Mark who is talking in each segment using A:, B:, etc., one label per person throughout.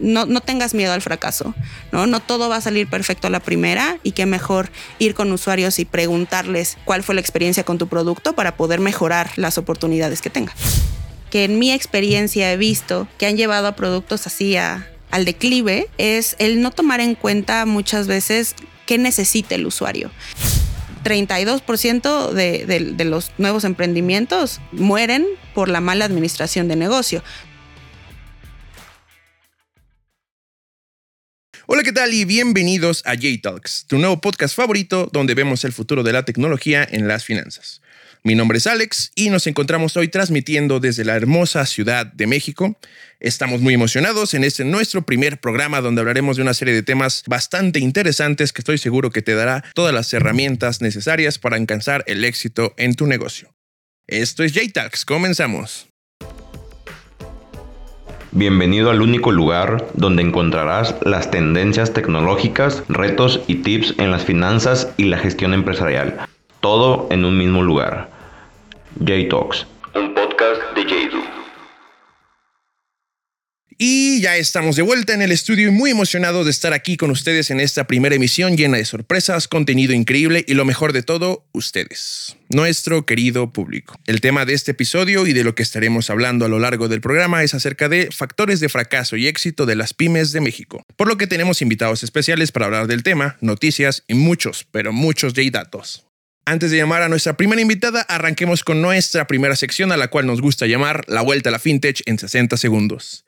A: no, no, tengas miedo al fracaso, ¿no? No todo va a salir perfecto a la primera y qué mejor ir con usuarios y preguntarles cuál fue la experiencia con tu producto para poder mejorar las oportunidades que tengas. Que en mi experiencia he visto que han llevado a productos así a, al declive es el no tomar en cuenta muchas veces qué necesita el usuario. 32% de, de, de, los nuevos emprendimientos mueren por la mala administración de negocio.
B: Hola, ¿qué tal? Y bienvenidos a J-Talks, tu nuevo podcast favorito donde vemos el futuro de la tecnología en las finanzas. Mi nombre es Alex y nos encontramos hoy transmitiendo desde la hermosa Ciudad de México. Estamos muy emocionados en este nuestro primer programa donde hablaremos de una serie de temas bastante interesantes que estoy seguro que te dará todas las herramientas necesarias para alcanzar el éxito en tu negocio. Esto es J-Talks, comenzamos.
C: Bienvenido al único lugar donde encontrarás las tendencias tecnológicas, retos y tips en las finanzas y la gestión empresarial. Todo en un mismo lugar. J-Talks, un podcast de JDU.
B: Y ya estamos de vuelta en el estudio y muy emocionados de estar aquí con ustedes en esta primera emisión llena de sorpresas, contenido increíble y lo mejor de todo, ustedes, nuestro querido público. El tema de este episodio y de lo que estaremos hablando a lo largo del programa es acerca de factores de fracaso y éxito de las pymes de México, por lo que tenemos invitados especiales para hablar del tema, noticias y muchos, pero muchos J-datos. Antes de llamar a nuestra primera invitada, arranquemos con nuestra primera sección a la cual nos gusta llamar La Vuelta a la FinTech en 60 segundos.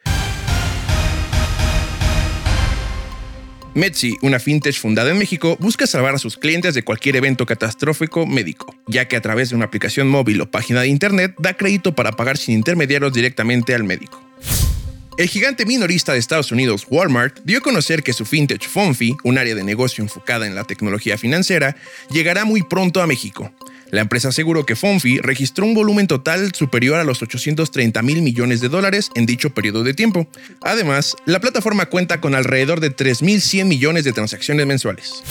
B: Metsi, una fintech fundada en México, busca salvar a sus clientes de cualquier evento catastrófico médico, ya que a través de una aplicación móvil o página de internet da crédito para pagar sin intermediarios directamente al médico. El gigante minorista de Estados Unidos, Walmart, dio a conocer que su fintech Fonfi, un área de negocio enfocada en la tecnología financiera, llegará muy pronto a México. La empresa aseguró que Fonfi registró un volumen total superior a los 830 mil millones de dólares en dicho periodo de tiempo. Además, la plataforma cuenta con alrededor de 3.100 millones de transacciones mensuales.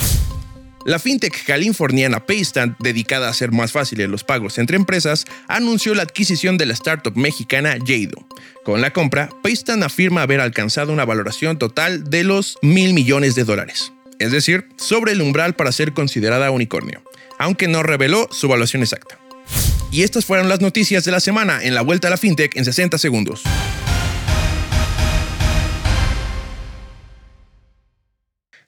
B: La fintech californiana Paystand, dedicada a hacer más fáciles los pagos entre empresas, anunció la adquisición de la startup mexicana Jado. Con la compra, Paystand afirma haber alcanzado una valoración total de los mil millones de dólares, es decir, sobre el umbral para ser considerada unicornio aunque no reveló su evaluación exacta. Y estas fueron las noticias de la semana en la vuelta a la fintech en 60 segundos.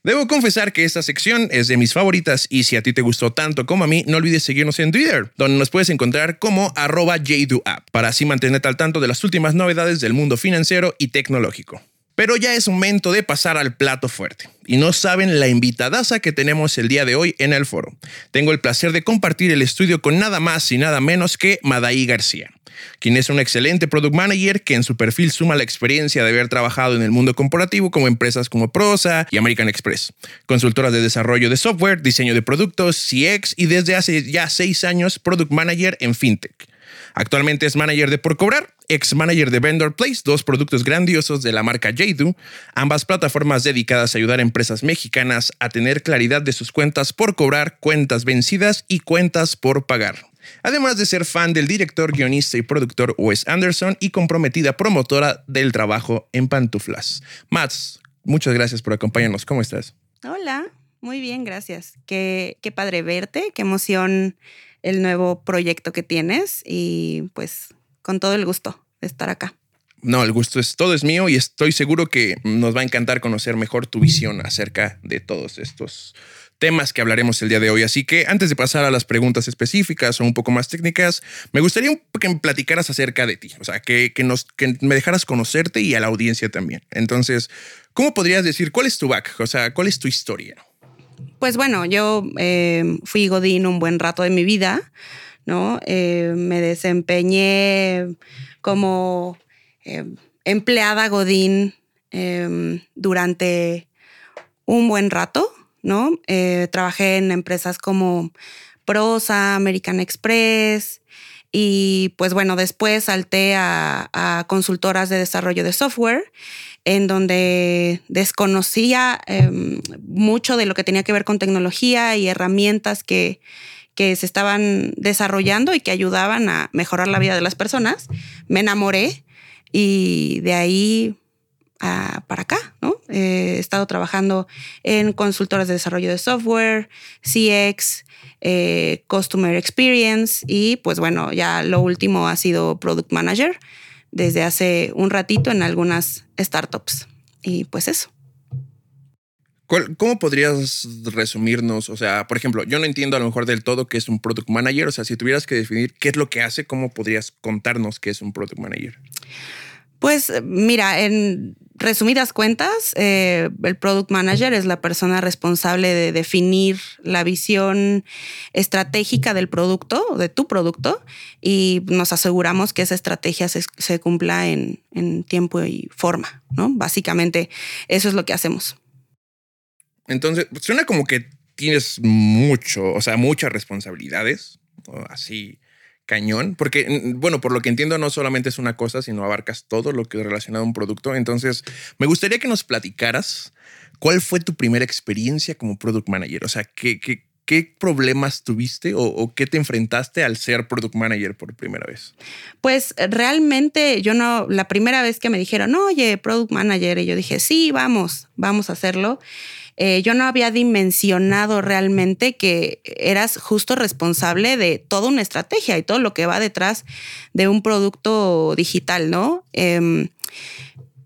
B: Debo confesar que esta sección es de mis favoritas y si a ti te gustó tanto como a mí, no olvides seguirnos en Twitter, donde nos puedes encontrar como arroba JDoApp, para así mantenerte al tanto de las últimas novedades del mundo financiero y tecnológico. Pero ya es momento de pasar al plato fuerte. Y no saben la invitadaza que tenemos el día de hoy en el foro. Tengo el placer de compartir el estudio con nada más y nada menos que Madaí García, quien es un excelente product manager que en su perfil suma la experiencia de haber trabajado en el mundo corporativo como empresas como Prosa y American Express, consultoras de desarrollo de software, diseño de productos, CX y desde hace ya seis años product manager en FinTech. Actualmente es manager de Por Cobrar, ex manager de Vendor Place, dos productos grandiosos de la marca Jadu, ambas plataformas dedicadas a ayudar a empresas mexicanas a tener claridad de sus cuentas por cobrar, cuentas vencidas y cuentas por pagar. Además de ser fan del director, guionista y productor Wes Anderson y comprometida promotora del trabajo en pantuflas. Mats, muchas gracias por acompañarnos. ¿Cómo estás?
A: Hola, muy bien, gracias. Qué, qué padre verte, qué emoción el nuevo proyecto que tienes y pues con todo el gusto de estar acá.
B: No, el gusto es todo es mío y estoy seguro que nos va a encantar conocer mejor tu visión acerca de todos estos temas que hablaremos el día de hoy. Así que antes de pasar a las preguntas específicas o un poco más técnicas, me gustaría que me platicaras acerca de ti, o sea, que, que, nos, que me dejaras conocerte y a la audiencia también. Entonces, ¿cómo podrías decir cuál es tu back? O sea, ¿cuál es tu historia?
A: Pues bueno, yo eh, fui Godín un buen rato de mi vida, ¿no? Eh, me desempeñé como eh, empleada Godín durante un buen rato, ¿no? trabajé en empresas como Prosa, American Express, y pues bueno, después salté a consultoras de desarrollo de software en donde desconocía em, mucho de lo que tenía que ver con tecnología y herramientas que, que se estaban desarrollando y que ayudaban a mejorar la vida de las personas. Me enamoré y de ahí para acá, ¿no? he estado trabajando en consultoras de desarrollo de software, CX, eh, Customer Experience y pues bueno, ya lo último ha sido Product Manager desde hace un ratito en algunas startups. Y pues eso.
B: ¿Cómo podrías resumirnos? O sea, por ejemplo, yo no entiendo a lo mejor del todo qué es un product manager. O sea, si tuvieras que definir qué es lo que hace, ¿cómo podrías contarnos qué es un product manager?
A: Pues mira, en resumidas cuentas, eh, el product manager es la persona responsable de definir la visión estratégica del producto, de tu producto, y nos aseguramos que esa estrategia se, cumpla en, en, tiempo y forma, ¿no? Básicamente, eso es lo que hacemos.
B: Entonces, suena como que tienes mucho, o sea, muchas responsabilidades, así cañón, porque, bueno, por lo que entiendo, no solamente es una cosa, sino abarcas todo lo que es relacionado a un producto. Entonces, me gustaría que nos platicaras cuál fue tu primera experiencia como product manager. O sea, ¿qué, qué, qué problemas tuviste o, qué te enfrentaste al ser product manager por primera vez?
A: Pues realmente yo no, la primera vez que me dijeron, oye, product manager, y yo dije, sí, vamos, vamos a hacerlo. Eh, yo no había dimensionado realmente que eras justo responsable de toda una estrategia y todo lo que va detrás de un producto digital, ¿no? Em,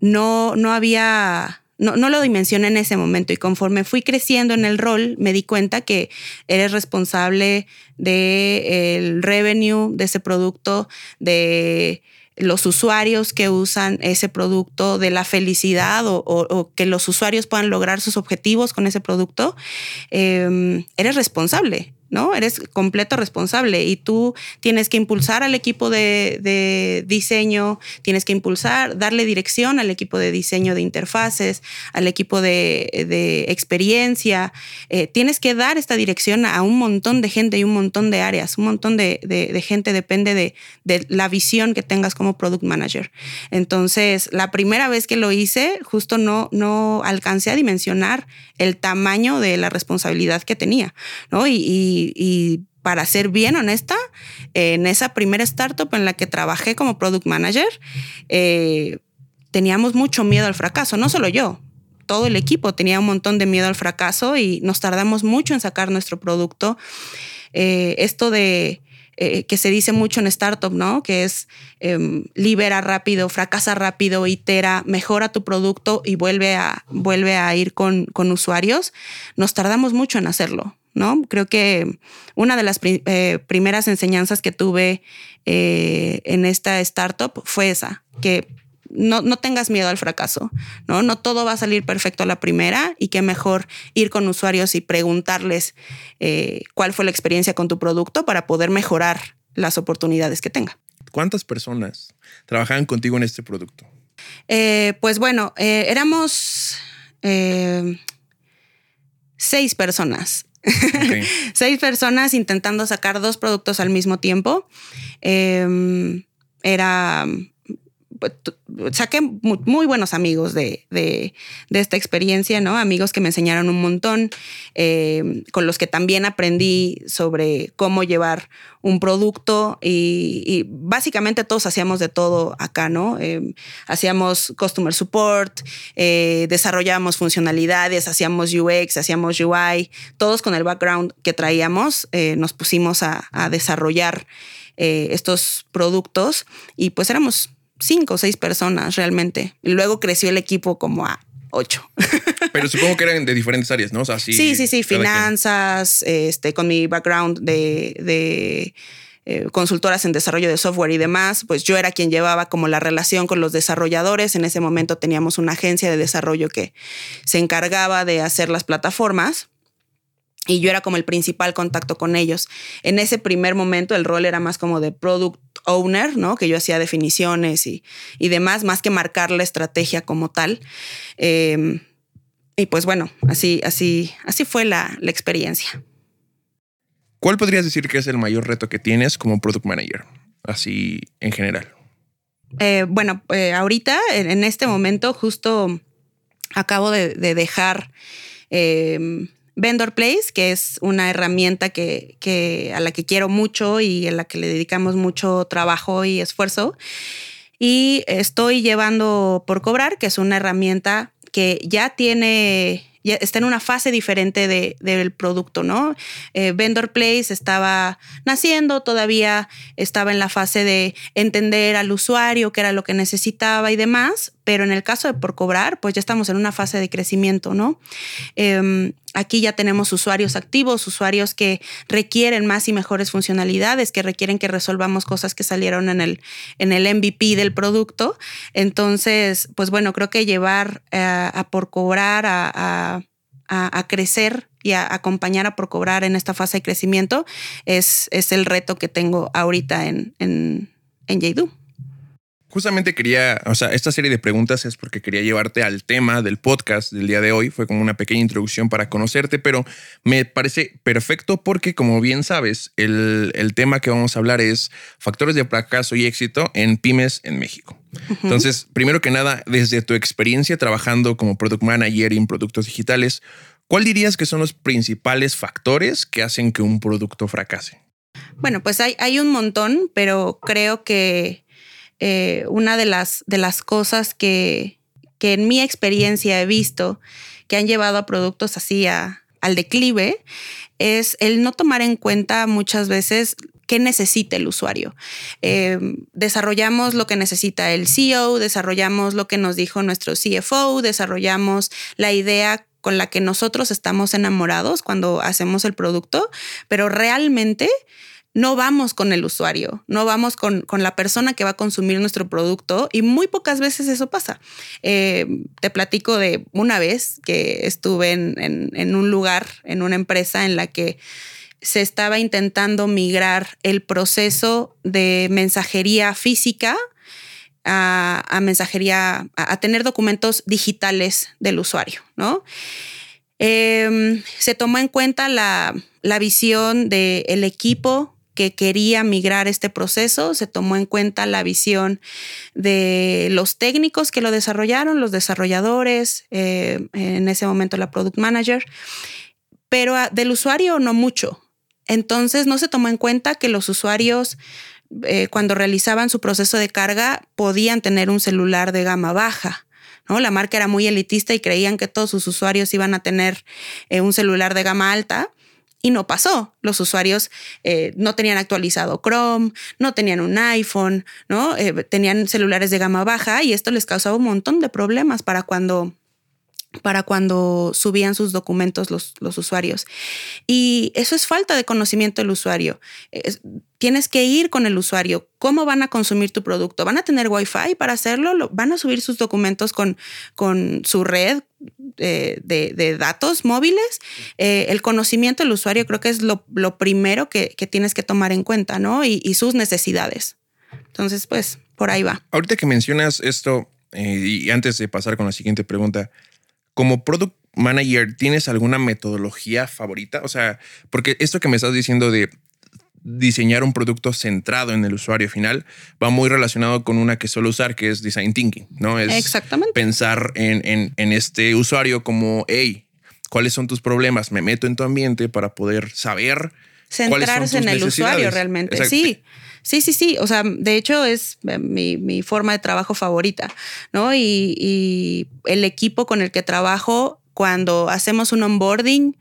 A: no, no había no, no, lo dimensioné en ese momento y conforme fui creciendo en el rol me di cuenta que eres responsable del revenue de ese producto, de los usuarios que usan ese producto, de la felicidad o, que los usuarios puedan lograr sus objetivos con ese producto, em, eres responsable. ¿No? Eres completo responsable y tú tienes que impulsar al equipo de, diseño, tienes que impulsar, darle dirección al equipo de diseño de interfaces, al equipo de, experiencia. Eh, tienes que dar esta dirección a un montón de gente y un montón de áreas. Un montón de, gente depende de, la visión que tengas como product manager. Entonces, la primera vez que lo hice, justo no, alcancé a dimensionar el tamaño de la responsabilidad que tenía, y, para ser bien honesta, en esa primera startup en la que trabajé como product manager, eh, teníamos mucho miedo al fracaso, no solo yo, todo el equipo tenía un montón de miedo al fracaso y nos tardamos mucho en sacar nuestro producto. Eh, esto de eh, que se dice mucho en startup, ¿no? Que es em, libera rápido, fracasa rápido, itera, mejora tu producto y vuelve a, vuelve a ir con, con usuarios. Nos tardamos mucho en hacerlo. ¿No? Creo que una de las eh, primeras enseñanzas que tuve eh, en esta startup fue esa, que no, tengas miedo al fracaso, ¿no? No todo va a salir perfecto a la primera y que mejor ir con usuarios y preguntarles eh, cuál fue la experiencia con tu producto para poder mejorar las oportunidades que tenga.
B: ¿Cuántas personas trabajaban contigo en este producto?
A: pues bueno, éramos seis personas. Seis personas intentando sacar dos productos al mismo tiempo. Em, era saqué muy, buenos amigos de, esta experiencia, ¿no? Amigos que me enseñaron un montón, eh, con los que también aprendí sobre cómo llevar un producto y, básicamente todos hacíamos de todo acá, ¿no? Eh, hacíamos customer support, eh, desarrollábamos funcionalidades, hacíamos UX, hacíamos UI, todos con el background que traíamos, nos pusimos a, a desarrollar estos productos y pues éramos cinco o seis personas realmente. Y luego creció el equipo como a ocho.
B: Pero supongo que eran de diferentes áreas, ¿no?
A: sí, sí, sí, finanzas, este, con mi background de, eh, consultoras en desarrollo de software y demás, pues yo era quien llevaba como la relación con los desarrolladores. En ese momento teníamos una agencia de desarrollo que se encargaba de hacer las plataformas y yo era como el principal contacto con ellos. En ese primer momento el rol era más como de product owner, ¿no? Que yo hacía definiciones y, demás, más que marcar la estrategia como tal. Em, y pues bueno, así, así, así fue la, experiencia.
B: ¿Cuál podrías decir que es el mayor reto que tienes como product manager? Así en general.
A: Eh, bueno, eh, ahorita, en, este momento, justo acabo de, de dejar em, Vendor Place, que es una herramienta que, a la que quiero mucho y a la que le dedicamos mucho trabajo y esfuerzo. y estoy llevando por cobrar, que es una herramienta que ya tiene ya está en una fase diferente de, del producto, ¿no? Eh, Vendor Place estaba naciendo, todavía estaba en la fase de entender al usuario qué era lo que necesitaba y demás, pero en el caso de por cobrar, pues ya estamos en una fase de crecimiento, ¿no? Em, aquí ya tenemos usuarios activos, usuarios que requieren más y mejores funcionalidades, que requieren que resolvamos cosas que salieron en el, en el MVP del producto. Entonces, pues bueno, creo que llevar eh, a por cobrar a, crecer y a acompañar a por cobrar en esta fase de crecimiento es, es el reto que tengo ahorita en, en, en
B: Justamente quería, o sea, esta serie de preguntas es porque quería llevarte al tema del podcast del día de hoy. Fue como una pequeña introducción para conocerte, pero me parece perfecto porque, como bien sabes, el, tema que vamos a hablar es factores de fracaso y éxito en pymes en México. Entonces, primero que nada, desde tu experiencia trabajando como product manager en productos digitales, ¿cuál dirías que son los principales factores que hacen que un producto fracase?
A: Bueno, pues hay, hay un montón, pero creo que eh, una de las, de las cosas que, que, en mi experiencia he visto que han llevado a productos así al declive es el no tomar en cuenta muchas veces qué necesita el usuario. Eh, desarrollamos lo que necesita el CEO, desarrollamos lo que nos dijo nuestro CFO, desarrollamos la idea con la que nosotros estamos enamorados cuando hacemos el producto, pero realmente no vamos con el usuario, no vamos con, la persona que va a consumir nuestro producto y muy pocas veces eso pasa. Eh, te platico de una vez que estuve en, un lugar, en una empresa en la que se estaba intentando migrar el proceso de mensajería física a, mensajería, a, tener documentos digitales del usuario, ¿no? Em, se tomó en cuenta la, visión del equipo que quería migrar este proceso, se tomó en cuenta la visión de los técnicos que lo desarrollaron, los desarrolladores, eh, en ese momento la product manager, pero del usuario no mucho. Entonces no se tomó en cuenta que los usuarios eh, cuando realizaban su proceso de carga podían tener un celular de gama baja. ¿no? La marca era muy elitista y creían que todos sus usuarios iban a tener eh, un celular de gama alta y no pasó. Los usuarios eh, no tenían actualizado Chrome, no tenían un iPhone, ¿no? Eh, tenían celulares de gama baja y esto les causaba un montón de problemas para cuando para cuando subían sus documentos los, los usuarios. Y eso es falta de conocimiento del usuario. tienes que ir con el usuario. ¿Cómo van a consumir tu producto? ¿Van a tener Wi-Fi para hacerlo? ¿Van a subir sus documentos con, con su red eh, de, datos móviles? Eh, el conocimiento del usuario creo que es lo, primero que, tienes que tomar en cuenta, ¿no? Y, y, sus necesidades. Entonces, pues, por ahí va.
B: Ahorita que mencionas esto, eh, y antes de pasar con la siguiente pregunta, como product manager, ¿tienes alguna metodología favorita? O sea, porque esto que me estás diciendo de diseñar un producto centrado en el usuario final va muy relacionado con una que suelo usar, que es design thinking, ¿no? Es
A: Exactamente.
B: pensar en, en, este usuario como, hey, ¿cuáles son tus problemas? Me meto en tu ambiente para poder saber.
A: Centrarse en el usuario realmente. Sí. Sí, sí, sí. O sea, de hecho es eh, mi, forma de trabajo favorita, ¿no? Y, el equipo con el que trabajo, cuando hacemos un onboarding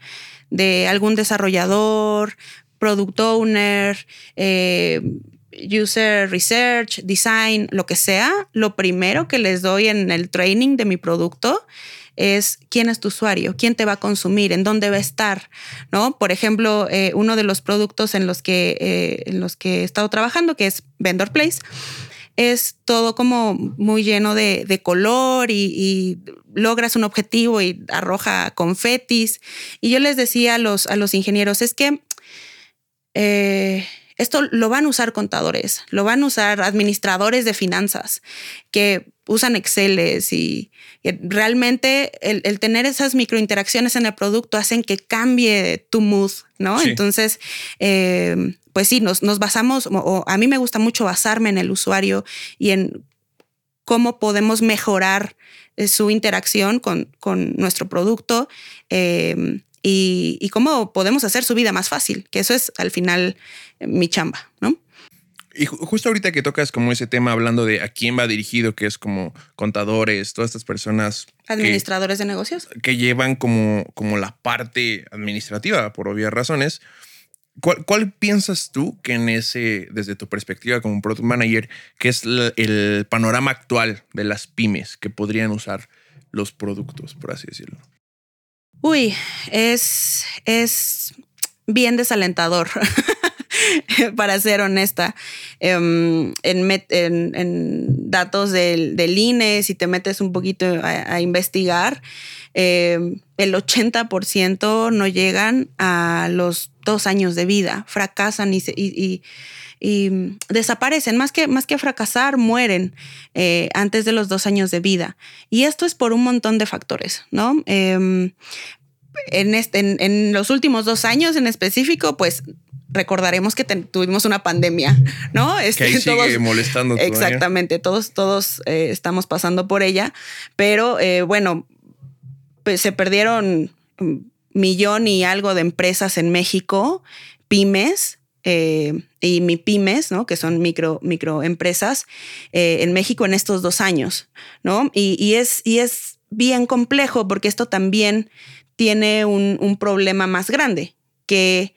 A: de algún desarrollador, product owner, eh, user research, design, lo que sea, lo primero que les doy en el training de mi producto es quién es tu usuario, quién te va a consumir, en dónde va a estar, ¿no? Por ejemplo, eh, uno de los productos en los, que, eh, en los que he estado trabajando, que es Vendor Place, es todo como muy lleno de, color y, logras un objetivo y arroja confetis. Y yo les decía a los, a los ingenieros, es que... Eh, esto lo van a usar contadores, lo van a usar administradores de finanzas que usan Excel y, realmente el, tener esas microinteracciones en el producto hacen que cambie tu mood, ¿no? Entonces, eh, pues sí, nos, basamos, o a mí me gusta mucho basarme en el usuario y en cómo podemos mejorar eh, su interacción con, nuestro producto. Eh, y, cómo podemos hacer su vida más fácil, que eso es al final mi chamba, ¿no?
B: Y justo ahorita que tocas como ese tema hablando de a quién va dirigido, que es como contadores, todas estas personas.
A: Administradores de negocios.
B: Que llevan como, como la parte administrativa, por obvias razones. ¿Cuál, piensas tú que en ese, desde tu perspectiva como product manager, que es el panorama actual de las pymes que podrían usar los productos, por así decirlo?
A: Uy, es, es bien desalentador. para ser honesta, em, en, datos del, del, INE, si te metes un poquito a, investigar, em, el 80% no llegan a los dos años de vida, fracasan y, desaparecen, más que, más que fracasar, mueren eh, antes de los dos años de vida. Y esto es por un montón de factores, ¿no? Em, este, en, los últimos dos años en específico, pues recordaremos que tuvimos una pandemia, ¿no?
B: Que este, sigue molestando.
A: Exactamente, todos, todos eh, estamos pasando por ella, pero eh, bueno, pues se perdieron millón y algo de empresas en México, pymes. Eh, y mi pymes, ¿no? que son micro, microempresas en México en estos dos años, ¿no? Y, es, y es bien complejo porque esto también tiene un, un problema más grande, que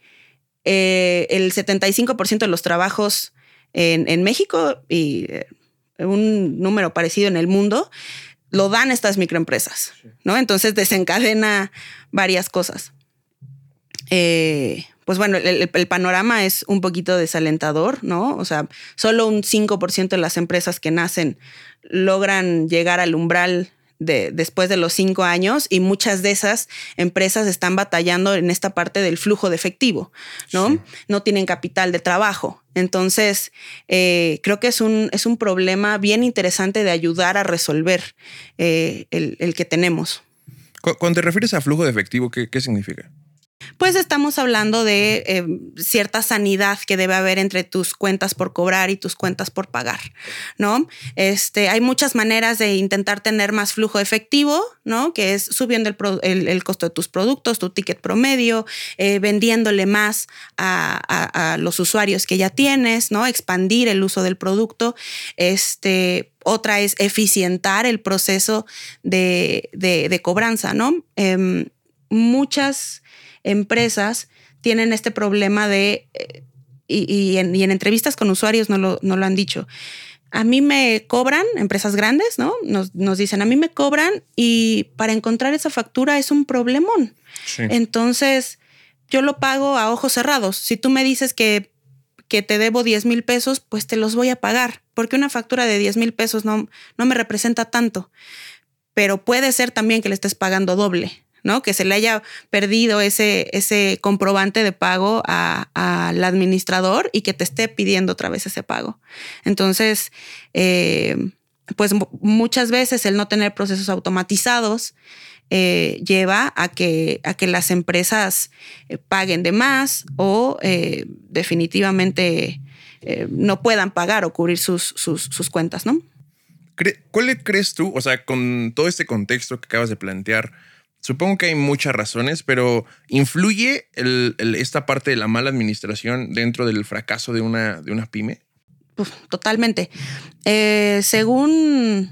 A: eh, el 75% de los trabajos en, México y eh, un número parecido en el mundo lo dan estas microempresas, ¿no? Entonces desencadena varias cosas. Eh, pues bueno, el, panorama es un poquito desalentador, ¿no? O sea, solo un 5% de las empresas que nacen logran llegar al umbral después de los cinco años y muchas de esas empresas están batallando en esta parte del flujo de efectivo, ¿no? No tienen capital de trabajo. Entonces, eh, creo que es un, es un problema bien interesante de ayudar a resolver eh, el, que tenemos.
B: Cuando te refieres a flujo de efectivo, ¿qué, qué significa?
A: Pues estamos hablando de eh, cierta sanidad que debe haber entre tus cuentas por cobrar y tus cuentas por pagar, ¿no? Este, hay muchas maneras de intentar tener más flujo efectivo, ¿no? Que es subiendo el, costo de tus productos, tu ticket promedio, eh, vendiéndole más a, los usuarios que ya tienes, ¿no? Expandir el uso del producto. Este, otra es eficientar el proceso de, cobranza, ¿no? Em, muchas empresas tienen este problema de, eh, y, en, entrevistas con usuarios no lo, no lo, han dicho, a mí me cobran, empresas grandes, ¿no? Nos, dicen, a mí me cobran y para encontrar esa factura es un problemón. Entonces, yo lo pago a ojos cerrados. Si tú me dices que, que te debo 10 mil pesos, pues te los voy a pagar, porque una factura de 10 mil pesos no, no me representa tanto. Pero puede ser también que le estés pagando doble. ¿No? Que se le haya perdido ese, ese comprobante de pago al administrador y que te esté pidiendo otra vez ese pago. Entonces, eh, pues muchas veces el no tener procesos automatizados eh, lleva a que, a que las empresas eh, paguen de más o definitivamente no puedan pagar o cubrir sus, sus, sus cuentas, ¿no?
B: ¿Cuál crees tú, o sea, con todo este contexto que acabas de plantear, Supongo que hay muchas razones, pero ¿influye esta parte de la mala administración dentro del fracaso de una, de una pyme?
A: totalmente. Eh, según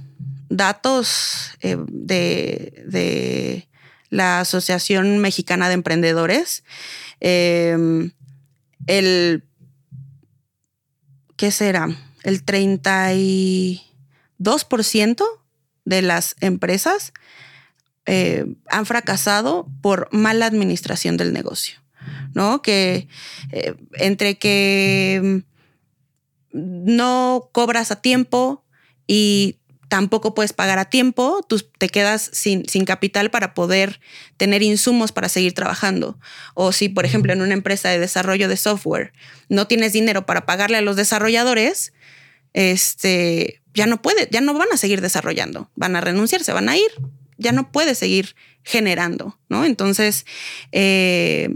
A: datos eh, de, la Asociación Mexicana de Emprendedores, em, el, ¿qué será? El 32% de las empresas eh, han fracasado por mala administración del negocio, ¿no? Que eh, entre que no cobras a tiempo y tampoco puedes pagar a tiempo, tú te quedas sin, sin, capital para poder tener insumos para seguir trabajando. O si, por ejemplo, en una empresa de desarrollo de software no tienes dinero para pagarle a los desarrolladores, este, ya no puede, ya no van a seguir desarrollando, van a renunciar, se van a ir ya no puede seguir generando, ¿no? Entonces, eh,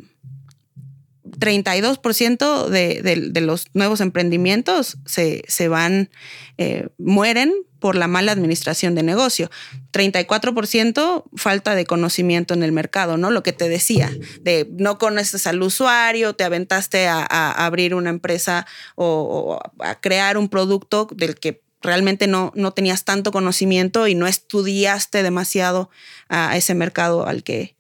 A: 32% de, de, los nuevos emprendimientos se, se van, eh, mueren por la mala administración de negocio. 34% falta de conocimiento en el mercado, ¿no? Lo que te decía, de no conoces al usuario, te aventaste a, abrir una empresa o, a crear un producto del que realmente no, no tenías tanto conocimiento y no estudiaste demasiado a ese mercado al que,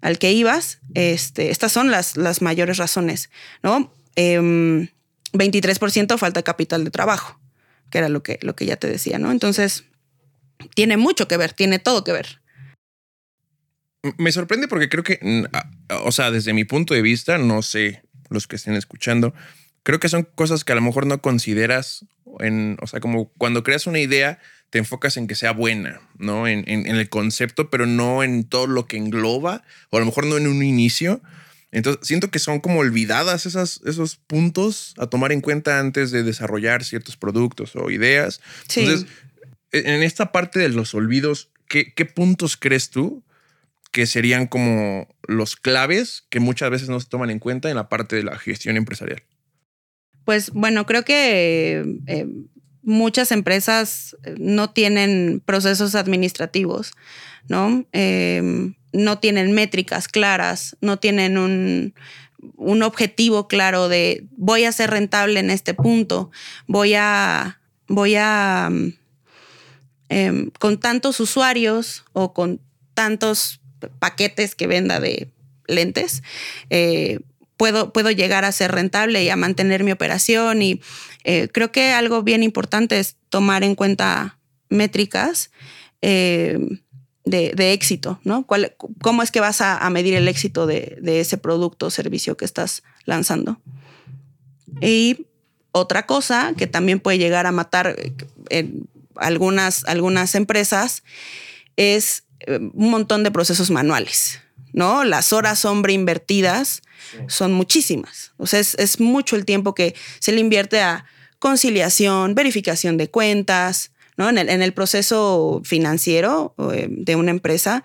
A: al que ibas. Este, estas son las, las mayores razones, ¿no? Eh, 23% falta de capital de trabajo, que era lo que, lo que ya te decía, ¿no? Entonces, tiene mucho que ver, tiene todo que ver.
B: Me sorprende porque creo que, o sea, desde mi punto de vista, no sé los que estén escuchando, creo que son cosas que a lo mejor no consideras en, o sea, como cuando creas una idea, te enfocas en que sea buena, ¿no? En, en, en, el concepto, pero no en todo lo que engloba, o a lo mejor no en un inicio. Entonces, siento que son como olvidadas esas, esos puntos a tomar en cuenta antes de desarrollar ciertos productos o ideas. Sí. Entonces, en esta parte de los olvidos, ¿qué, ¿qué puntos crees tú que serían como los claves que muchas veces no se toman en cuenta en la parte de la gestión empresarial?
A: Pues bueno, creo que eh, muchas empresas no tienen procesos administrativos, ¿no? Eh, no tienen métricas claras, no tienen un, un, objetivo claro de voy a ser rentable en este punto, voy a, voy a, eh, con tantos usuarios o con tantos paquetes que venda de lentes, eh, puedo, puedo llegar a ser rentable y a mantener mi operación. Y eh, creo que algo bien importante es tomar en cuenta métricas eh, de, éxito, ¿no? ¿Cuál, ¿Cómo es que vas a, medir el éxito de, ese producto o servicio que estás lanzando? Y otra cosa que también puede llegar a matar en algunas, algunas empresas es eh, un montón de procesos manuales, ¿no? Las horas hombre invertidas son muchísimas. O sea, es, es, mucho el tiempo que se le invierte a conciliación, verificación de cuentas, ¿no? En el, en el proceso financiero eh, de una empresa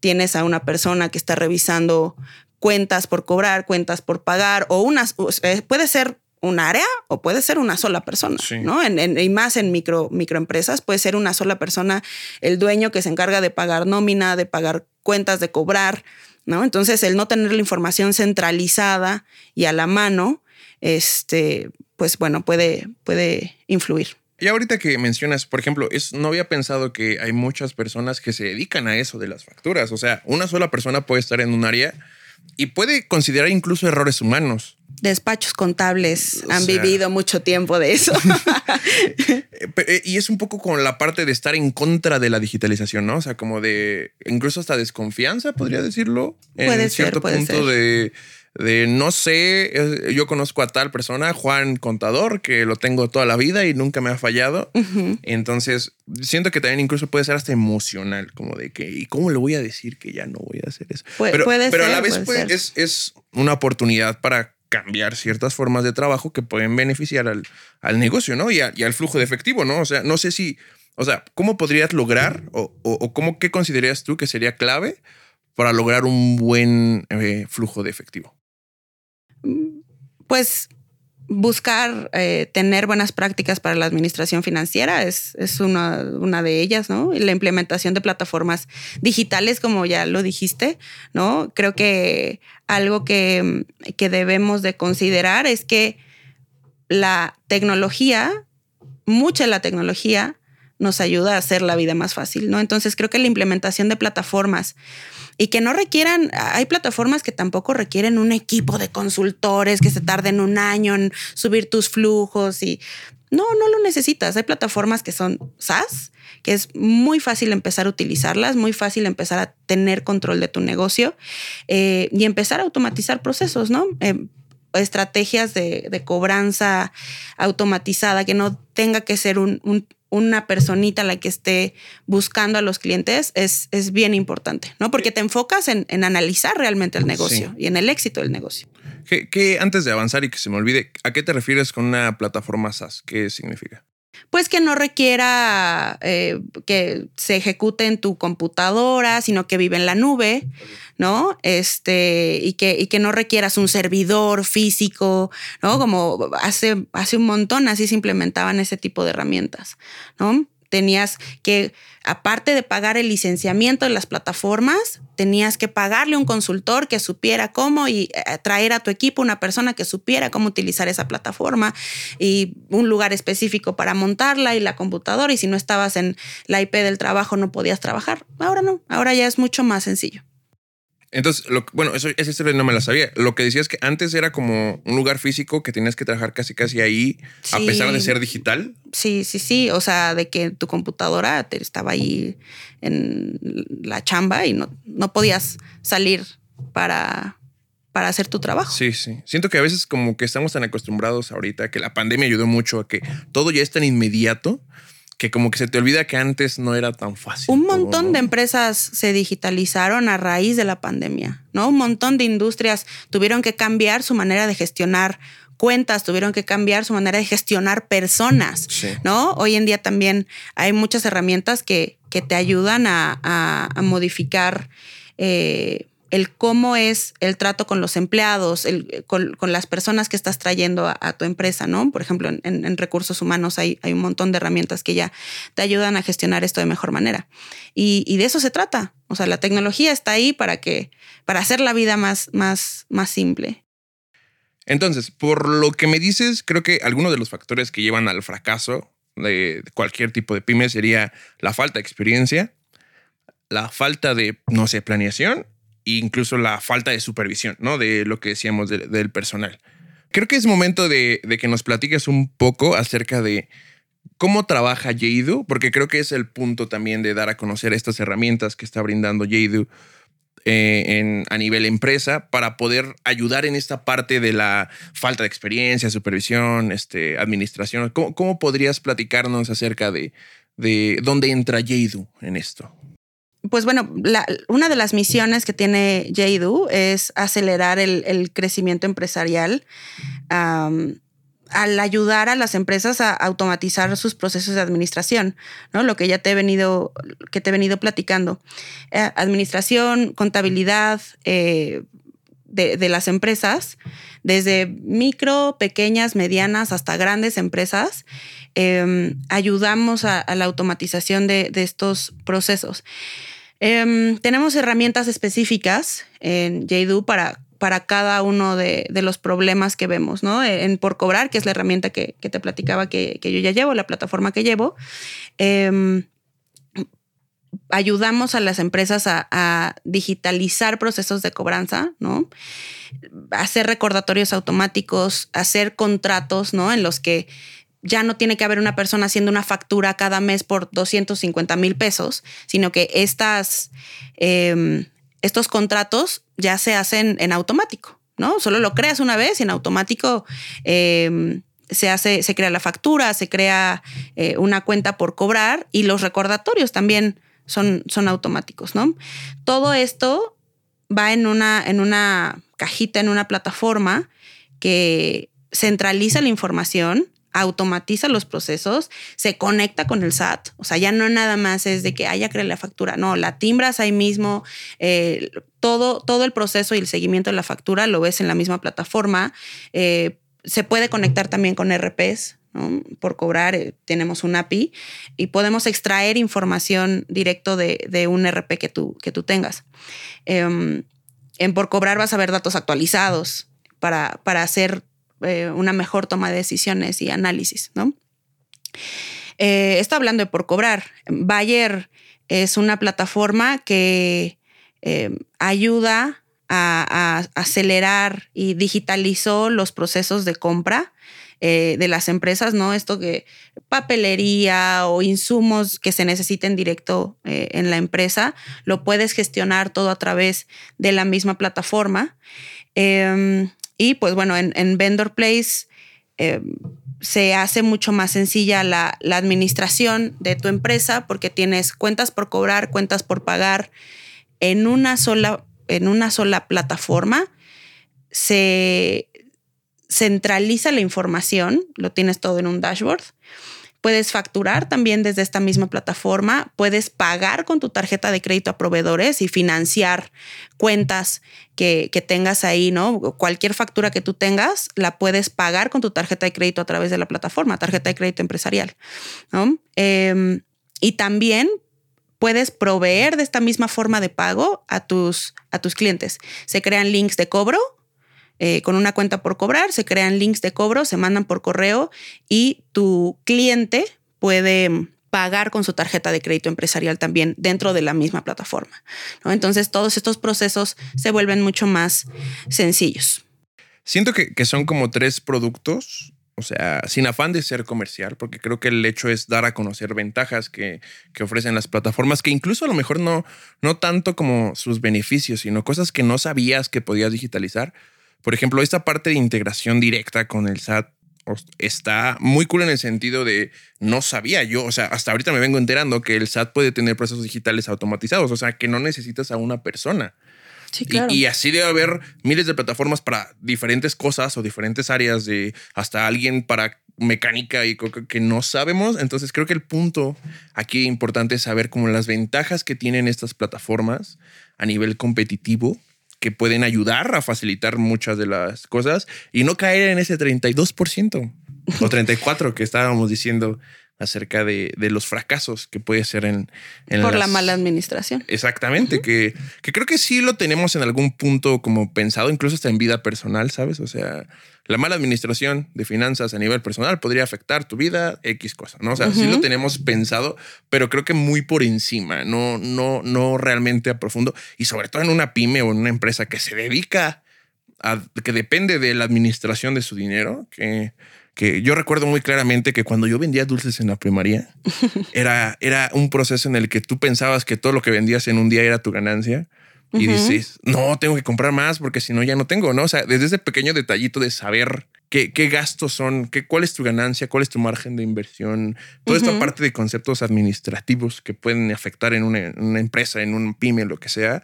A: tienes a una persona que está revisando cuentas por cobrar, cuentas por pagar, o unas, puede ser un área o puede ser una sola persona, sí. ¿no? En, en, y más en micro, microempresas puede ser una sola persona, el dueño que se encarga de pagar nómina, de pagar cuentas, de cobrar, ¿no? Entonces, el no tener la información centralizada y a la mano, este, pues bueno, puede, puede influir.
B: Y ahorita que mencionas, por ejemplo, es, no había pensado que hay muchas personas que se dedican a eso de las facturas. O sea, una sola persona puede estar en un área y puede considerar incluso errores humanos.
A: Despachos contables o han sea, vivido mucho tiempo de eso.
B: Eh, y es un poco con la parte de estar en contra de la digitalización, ¿no? O sea, como de incluso hasta desconfianza, podría decirlo.
A: Puede
B: en cierto
A: ser, puede
B: punto
A: ser.
B: de de no sé, eh, yo conozco a tal persona, Juan Contador, que lo tengo toda la vida y nunca me ha fallado. Uh -huh. Entonces, siento que también incluso puede ser hasta emocional, como de que, ¿y cómo le voy a decir que ya no voy a hacer eso?
A: Pu
B: pero,
A: puede
B: pero
A: ser,
B: a la vez
A: puede
B: puede, es, es una oportunidad para cambiar ciertas formas de trabajo que pueden beneficiar al, al negocio, ¿no? Y, y, al flujo de efectivo, ¿no? O sea, no sé si, o sea, ¿cómo podrías lograr o, o, cómo, qué considerarías tú que sería clave para lograr un buen eh, flujo de efectivo?
A: Pues buscar eh, tener buenas prácticas para la administración financiera es, es una, una, de ellas, ¿no? Y la implementación de plataformas digitales, como ya lo dijiste, ¿no? Creo que algo que, que debemos de considerar es que la tecnología, mucha la tecnología nos ayuda a hacer la vida más fácil, ¿no? Entonces creo que la implementación de plataformas y que no requieran, hay plataformas que tampoco requieren un equipo de consultores que se tarden un año en subir tus flujos y no, no lo necesitas. Hay plataformas que son SaaS, que es muy fácil empezar a utilizarlas, muy fácil empezar a tener control de tu negocio eh, y empezar a automatizar procesos, ¿no? Eh, estrategias de, cobranza automatizada, que no tenga que ser un una personita la que esté buscando a los clientes es, es bien importante, ¿no? Porque te enfocas en, en analizar realmente el negocio sí. y en el éxito del negocio.
B: ¿Qué, ¿Qué, antes de avanzar y que se me olvide, ¿a qué te refieres con una plataforma SaaS? ¿Qué significa?
A: Pues que no requiera eh, que se ejecute en tu computadora, sino que vive en la nube, ¿no? Este, y que, y que no requieras un servidor físico, ¿no? Como hace, hace un montón así se implementaban ese tipo de herramientas, ¿no? Tenías que, aparte de pagar el licenciamiento de las plataformas, tenías que pagarle un consultor que supiera cómo y eh, traer a tu equipo una persona que supiera cómo utilizar esa plataforma y un lugar específico para montarla y la computadora. Y si no estabas en la IP del trabajo, no podías trabajar. Ahora no, ahora ya es mucho más sencillo.
B: Entonces, lo, bueno, eso, esa historia no me la sabía. Lo que decías es que antes era como un lugar físico que tenías que trabajar casi casi ahí, a pesar de ser digital.
A: Sí, sí, sí. O sea, de que tu computadora te estaba ahí en la chamba y no, no podías salir para, para hacer tu trabajo.
B: Sí, sí. Siento que a veces como que estamos tan acostumbrados ahorita que la pandemia ayudó mucho a que todo ya es tan inmediato que como que se te olvida que antes no era tan fácil.
A: Un montón de empresas se digitalizaron a raíz de la pandemia, ¿no? Un montón de industrias tuvieron que cambiar su manera de gestionar cuentas, tuvieron que cambiar su manera de gestionar personas, ¿no? Hoy en día también hay muchas herramientas que, que te ayudan a, a, modificar eh, el cómo es el trato con los empleados, con, las personas que estás trayendo a, tu empresa, ¿no? Por ejemplo, en, recursos humanos hay, hay, un montón de herramientas que ya te ayudan a gestionar esto de mejor manera. Y, de eso se trata. O sea, la tecnología está ahí para que, para hacer la vida más, más, más simple.
B: Entonces, por lo que me dices, creo que algunos de los factores que llevan al fracaso de cualquier tipo de pyme sería la falta de experiencia, la falta de, no sé, planeación incluso la falta de supervisión, ¿no? De lo que decíamos del personal. Creo que es momento de, que nos platiques un poco acerca de cómo trabaja Jadu, porque creo que es el punto también de dar a conocer estas herramientas que está brindando Jadu eh, a nivel empresa para poder ayudar en esta parte de la falta de experiencia, supervisión, este, administración. ¿Cómo, podrías platicarnos acerca de, de dónde entra Jadu en esto?
A: Pues bueno, una de las misiones que tiene JDU es acelerar el, crecimiento empresarial al ayudar a las empresas a automatizar sus procesos de administración, ¿no? Lo que ya te he venido, que te he venido platicando. Eh, administración, contabilidad eh, de, las empresas, desde micro, pequeñas, medianas hasta grandes empresas. Em, ayudamos a, la automatización de, de estos procesos. Em, tenemos herramientas específicas en JDU para, para cada uno de, los problemas que vemos, ¿no? En Por Cobrar, que es la herramienta que, te platicaba que, yo ya llevo, la plataforma que llevo. Em, ayudamos a las empresas a, digitalizar procesos de cobranza, ¿no? Hacer recordatorios automáticos, hacer contratos, ¿no? En los que ya no tiene que haber una persona haciendo una factura cada mes por 250 mil pesos, sino que estas, em, estos contratos ya se hacen en automático, ¿no? Solo lo creas una vez y en automático em, se hace, se crea la factura, se crea eh, una cuenta por cobrar y los recordatorios también son, son automáticos, ¿no? Todo esto va en una, en una cajita, en una plataforma que centraliza la información automatiza los procesos, se conecta con el SAT. O sea, ya no nada más es de que haya creado la factura, no, la timbras ahí mismo, eh, todo, todo el proceso y el seguimiento de la factura lo ves en la misma plataforma. Eh, se puede conectar también con RPs. Por cobrar, eh, tenemos un API y podemos extraer información directo de, un RP que tú, que tú tengas. Em, en por cobrar vas a ver datos actualizados para, para hacer eh, una mejor toma de decisiones y análisis, ¿no? Eh, estoy hablando de por cobrar. Bayer es una plataforma que eh, ayuda a, acelerar y digitalizó los procesos de compra de las empresas, ¿no? Esto que papelería o insumos que se necesiten directo en la empresa, lo puedes gestionar todo a través de la misma plataforma. Em, y pues bueno, en, Vendor Place eh, se hace mucho más sencilla la, administración de tu empresa porque tienes cuentas por cobrar, cuentas por pagar en una sola, en una sola plataforma. Se centraliza la información, lo tienes todo en un dashboard. Puedes facturar también desde esta misma plataforma. Puedes pagar con tu tarjeta de crédito a proveedores y financiar cuentas que, tengas ahí, ¿no? Cualquier factura que tú tengas, la puedes pagar con tu tarjeta de crédito a través de la plataforma, tarjeta de crédito empresarial, ¿no? Em, y también puedes proveer de esta misma forma de pago a tus, a tus clientes. Se crean links de cobro eh, con una cuenta por cobrar, se crean links de cobro, se mandan por correo y tu cliente puede pagar con su tarjeta de crédito empresarial también dentro de la misma plataforma. Entonces todos estos procesos se vuelven mucho más sencillos.
B: Siento que, que son como tres productos o sea, sin afán de ser comercial, porque creo que el hecho es dar a conocer ventajas que, ofrecen las plataformas, que incluso a lo mejor no, no tanto como sus beneficios, sino cosas que no sabías que podías digitalizar. Por ejemplo, esta parte de integración directa con el SAT está muy cool en el sentido de no sabía yo, o sea, hasta ahorita me vengo enterando que el SAT puede tener procesos digitales automatizados, o sea, que no necesitas a una persona y, así debe haber miles de plataformas para diferentes cosas o diferentes áreas de hasta alguien para mecánica y que no sabemos. Entonces creo que el punto aquí importante es saber como las ventajas que tienen estas plataformas a nivel competitivo que pueden ayudar a facilitar muchas de las cosas y no caer en ese 32% o 34 que estábamos diciendo acerca de, los fracasos que puede ser en...
A: Por la mala administración.
B: Exactamente, que, que creo que sí lo tenemos en algún punto como pensado, incluso hasta en vida personal, ¿sabes? O sea, la mala administración de finanzas a nivel personal podría afectar tu vida, X cosa, ¿no? O sea, sí lo tenemos pensado, pero creo que muy por encima, no, no, no realmente a profundo y sobre todo en una pyme o en una empresa que se dedica a, que depende de la administración de su dinero, que que yo recuerdo muy claramente que cuando yo vendía dulces en la primaria, era, era un proceso en el que tú pensabas que todo lo que vendías en un día era tu ganancia. Y dices, no, tengo que comprar más porque si no ya no tengo, ¿no? O sea, desde ese pequeño detallito de saber qué, qué gastos son, qué, cuál es tu ganancia, cuál es tu margen de inversión, toda esta parte de conceptos administrativos que pueden afectar en una, empresa, en un pyme, lo que sea,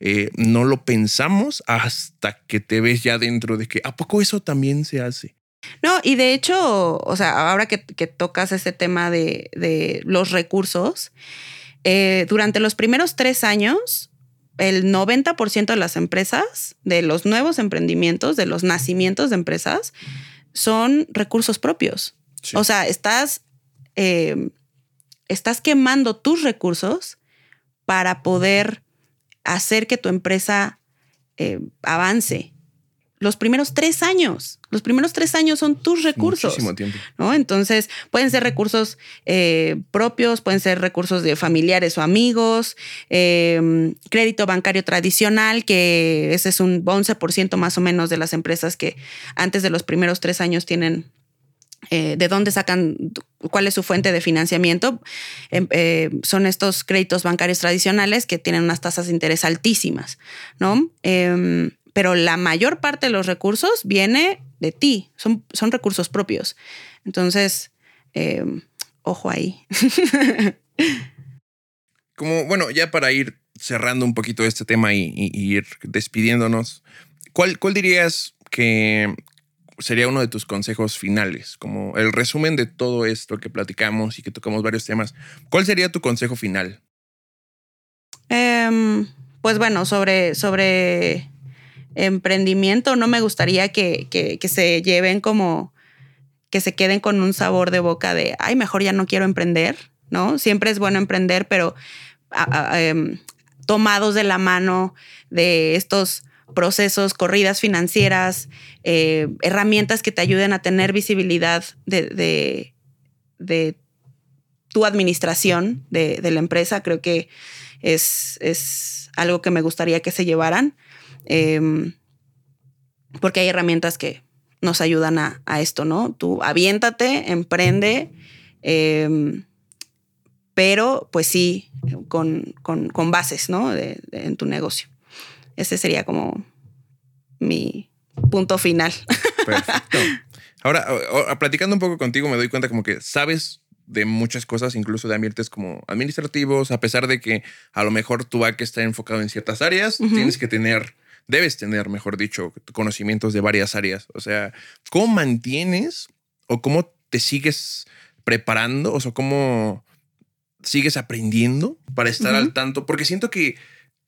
B: eh, no lo pensamos hasta que te ves ya dentro de que, ¿a poco eso también se hace?
A: No, y de hecho, o sea, ahora que, tocas ese tema de, los recursos, eh, durante los primeros tres años, el 90% de las empresas, de los nuevos emprendimientos, de los nacimientos de empresas, son recursos propios. O sea, estás, eh, estás quemando tus recursos para poder hacer que tu empresa eh, avance los primeros tres años. Los primeros tres años son tus recursos. Muchísimo tiempo. ¿no? Entonces, pueden ser recursos eh, propios, pueden ser recursos de familiares o amigos, em, crédito bancario tradicional, que ese es un 11% más o menos de las empresas que antes de los primeros tres años tienen eh, de dónde sacan, cuál es su fuente de financiamiento, em, eh, son estos créditos bancarios tradicionales que tienen unas tasas de interés altísimas, ¿no? Pero la mayor parte de los recursos viene de ti, son, son recursos propios. Entonces, eh, ojo ahí.
B: Como, bueno, ya para ir cerrando un poquito este tema y, ir despidiéndonos, ¿cuál, ¿cuál dirías que sería uno de tus consejos finales? Como el resumen de todo esto que platicamos y que tocamos varios temas. ¿Cuál sería tu consejo final?
A: Em, pues bueno, sobre, sobre emprendimiento, no me gustaría que, se lleven como, que se queden con un sabor de boca de, ay, mejor ya no quiero emprender, ¿no? Siempre es bueno emprender, pero em, tomados de la mano de estos procesos, corridas financieras, eh, herramientas que te ayuden a tener visibilidad de, de, tu administración de, la empresa, creo que es, es algo que me gustaría que se llevaran. Em, porque hay herramientas que nos ayudan a, esto, ¿no? Tú aviéntate, emprende, em, pero pues sí, con, bases, ¿no? en tu negocio. Ese sería como mi punto final.
B: Perfecto. Ahora, platicando un poco contigo, me doy cuenta como que sabes de muchas cosas, incluso de ambientes como administrativos, a pesar de que a lo mejor tú vas que estar enfocado en ciertas áreas, tienes que tener debes tener, mejor dicho, conocimientos de varias áreas. O sea, ¿cómo mantienes o cómo te sigues preparando? O sea, ¿cómo sigues aprendiendo para estar al tanto? Porque siento que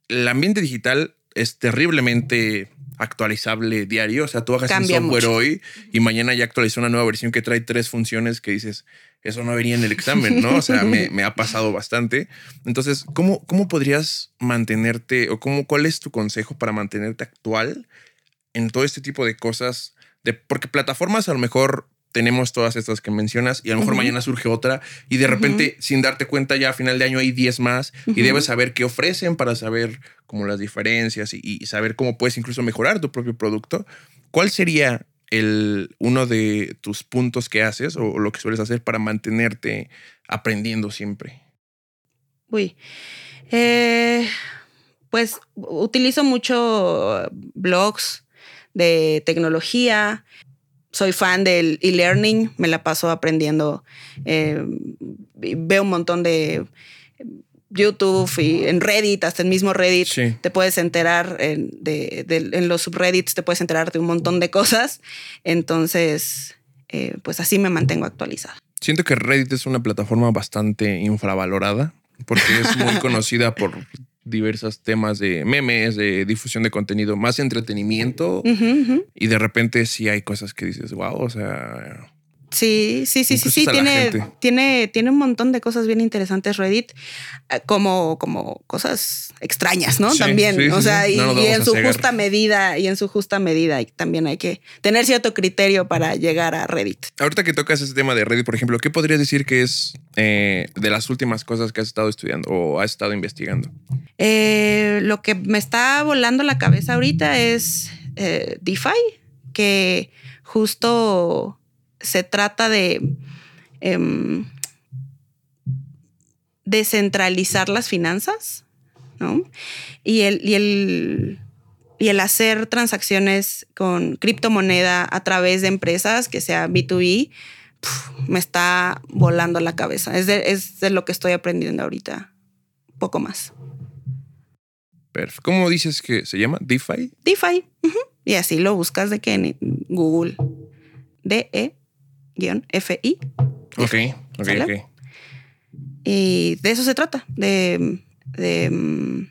B: el ambiente digital es terriblemente actualizable diario. O sea, tú hagas un software hoy y mañana ya actualizó una nueva versión que trae tres funciones que dices, eso no venía en el examen, ¿no? O sea, me, ha pasado bastante. Entonces, ¿cómo, ¿cómo podrías mantenerte o cómo, cuál es tu consejo para mantenerte actual en todo este tipo de cosas? De, porque plataformas a lo mejor tenemos todas estas que mencionas y a lo mejor mañana surge otra y de repente sin darte cuenta ya a final de año hay 10 más y debes saber qué ofrecen para saber como las diferencias y, saber cómo puedes incluso mejorar tu propio producto. ¿Cuál sería el, uno de tus puntos que haces o, lo que sueles hacer para mantenerte aprendiendo siempre?
A: Uy, eh, pues utilizo mucho blogs de tecnología, soy fan del e-learning, me la paso aprendiendo, eh, veo un montón de YouTube y en Reddit, hasta el mismo Reddit, te puedes enterar en, de, en los subreddits, te puedes enterar de un montón de cosas. Entonces, eh, pues así me mantengo actualizada.
B: Siento que Reddit es una plataforma bastante infravalorada porque es muy conocida por diversos temas de memes, de difusión de contenido, más entretenimiento. Y de repente sí hay cosas que dices, wow, o sea,
A: Sí, sí, sí, sí, sí. Tiene, tiene, tiene un montón de cosas bien interesantes Reddit, eh, como, como cosas extrañas, ¿no? también. o sea, y, en su justa medida, y en su justa medida, y también hay que tener cierto criterio para llegar a Reddit.
B: Ahorita que tocas ese tema de Reddit, por ejemplo, ¿qué podrías decir que es eh, de las últimas cosas que has estado estudiando o has estado investigando?
A: Eh, lo que me está volando la cabeza ahorita es DeFi, que justo se trata de em, descentralizar las finanzas, ¿no? Y el, y el, y el hacer transacciones con criptomoneda a través de empresas, que sea B2B, me está volando la cabeza. Es de, lo que estoy aprendiendo ahorita, poco más.
B: Perfecto. ¿Cómo dices que se llama? DeFi.
A: DeFi. Y así lo buscas de que en Google. D-E FI.
B: Ok, ok, ok.
A: Y de eso se trata, de, de mm,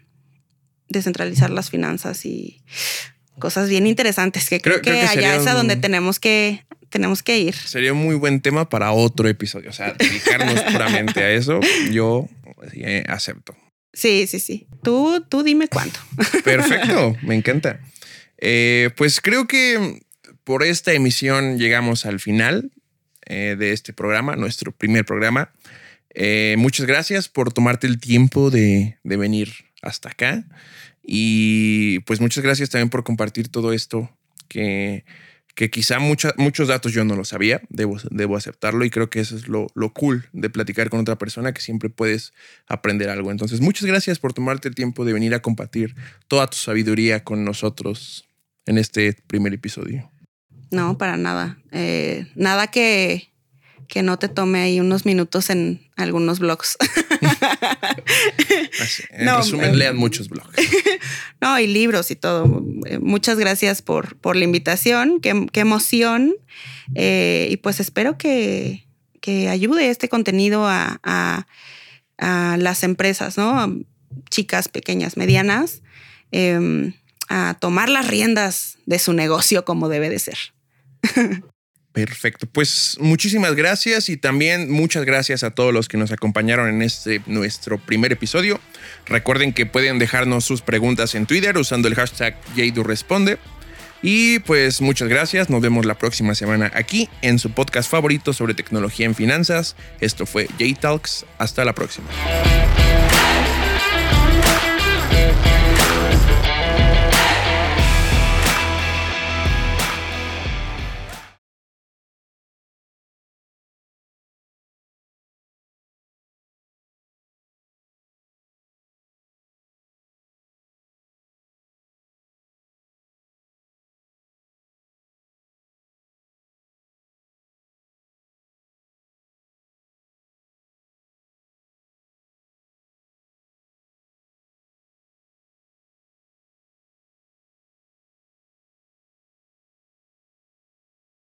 A: descentralizar las finanzas y cosas bien interesantes que creo, que, allá es a donde tenemos que tenemos que ir.
B: Sería un muy buen tema para otro episodio, o sea, dedicarnos puramente a eso, yo eh, acepto.
A: Sí, sí, sí. Tú, tú dime cuánto.
B: Perfecto, me encanta. Eh, pues creo que por esta emisión llegamos al final. Eh, de este programa, nuestro primer programa. Eh, muchas gracias por tomarte el tiempo de, venir hasta acá. Y pues muchas gracias también por compartir todo esto que, que quizá muchos datos yo no lo sabía, debo, debo aceptarlo y creo que eso es lo, lo, cool de platicar con otra persona, que siempre puedes aprender algo. Entonces, muchas gracias por tomarte el tiempo de venir a compartir toda tu sabiduría con nosotros en este primer episodio.
A: No, para nada. Eh, nada que, que no te tome ahí unos minutos en algunos blogs.
B: en resumen, lean muchos blogs.
A: no, y libros y todo. Eh, muchas gracias por, por la invitación. Qué, emoción. Eh, y pues espero que, que, ayude este contenido a, a, las empresas, ¿no? chicas pequeñas, medianas, em, a tomar las riendas de su negocio como debe de ser.
B: Perfecto, pues muchísimas gracias y también muchas gracias a todos los que nos acompañaron en este nuestro primer episodio. Recuerden que pueden dejarnos sus preguntas en Twitter usando el hashtag Responde. Y pues muchas gracias, nos vemos la próxima semana aquí en su podcast favorito sobre tecnología en finanzas. Esto fue J Talks, hasta la próxima.